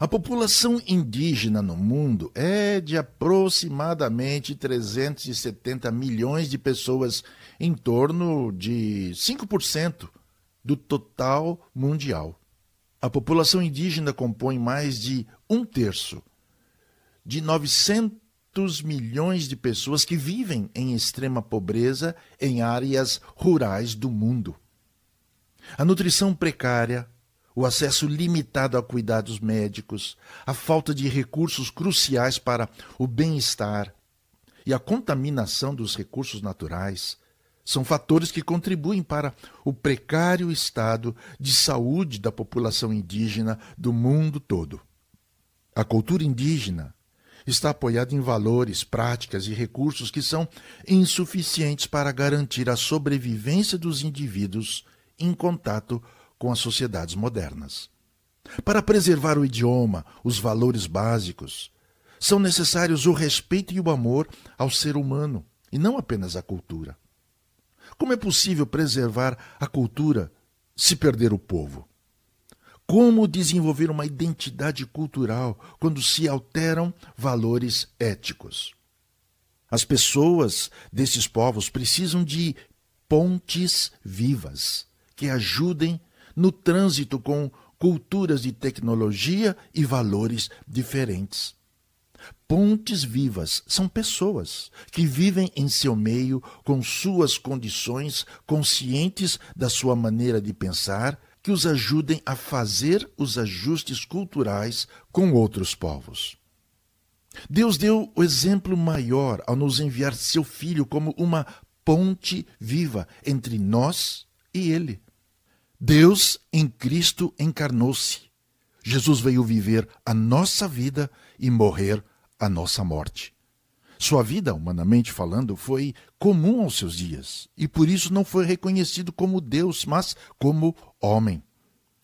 A população indígena no mundo é de aproximadamente 370 milhões de pessoas, em torno de 5% do total mundial. A população indígena compõe mais de um terço de 900 milhões de pessoas que vivem em extrema pobreza em áreas rurais do mundo. A nutrição precária, o acesso limitado a cuidados médicos, a falta de recursos cruciais para o bem-estar e a contaminação dos recursos naturais são fatores que contribuem para o precário estado de saúde da população indígena do mundo todo. A cultura indígena está apoiada em valores, práticas e recursos que são insuficientes para garantir a sobrevivência dos indivíduos em contato com as sociedades modernas. Para preservar o idioma, os valores básicos, são necessários o respeito e o amor ao ser humano, e não apenas à cultura. Como é possível preservar a cultura se perder o povo? Como desenvolver uma identidade cultural quando se alteram valores éticos? As pessoas desses povos precisam de pontes vivas que ajudem no trânsito com culturas de tecnologia e valores diferentes. Pontes vivas são pessoas que vivem em seu meio com suas condições, conscientes da sua maneira de pensar, que os ajudem a fazer os ajustes culturais com outros povos. Deus deu o exemplo maior ao nos enviar seu Filho como uma ponte viva entre nós e Ele. Deus em Cristo encarnou-se. Jesus veio viver a nossa vida e morrer a nossa morte. Sua vida, humanamente falando, foi comum aos seus dias e por isso não foi reconhecido como Deus, mas como homem.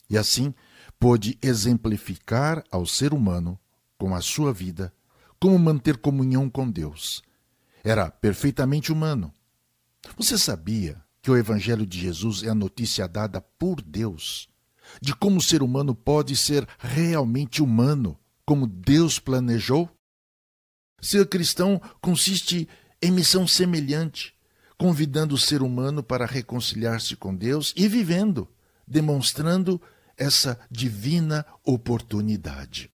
E assim pôde exemplificar ao ser humano, com a sua vida, como manter comunhão com Deus. Era perfeitamente humano. Você sabia que o Evangelho de Jesus é a notícia dada por Deus de como o ser humano pode ser realmente humano, como Deus planejou? Ser cristão consiste em missão semelhante, convidando o ser humano para reconciliar-se com Deus e vivendo, demonstrando essa divina oportunidade.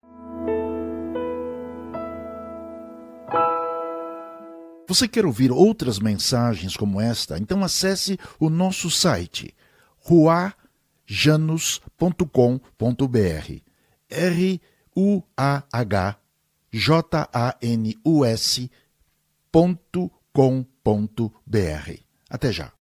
Você quer ouvir outras mensagens como esta? Então acesse o nosso site ruajanus.com.br. R U A H J A N U S.com.br. Até já.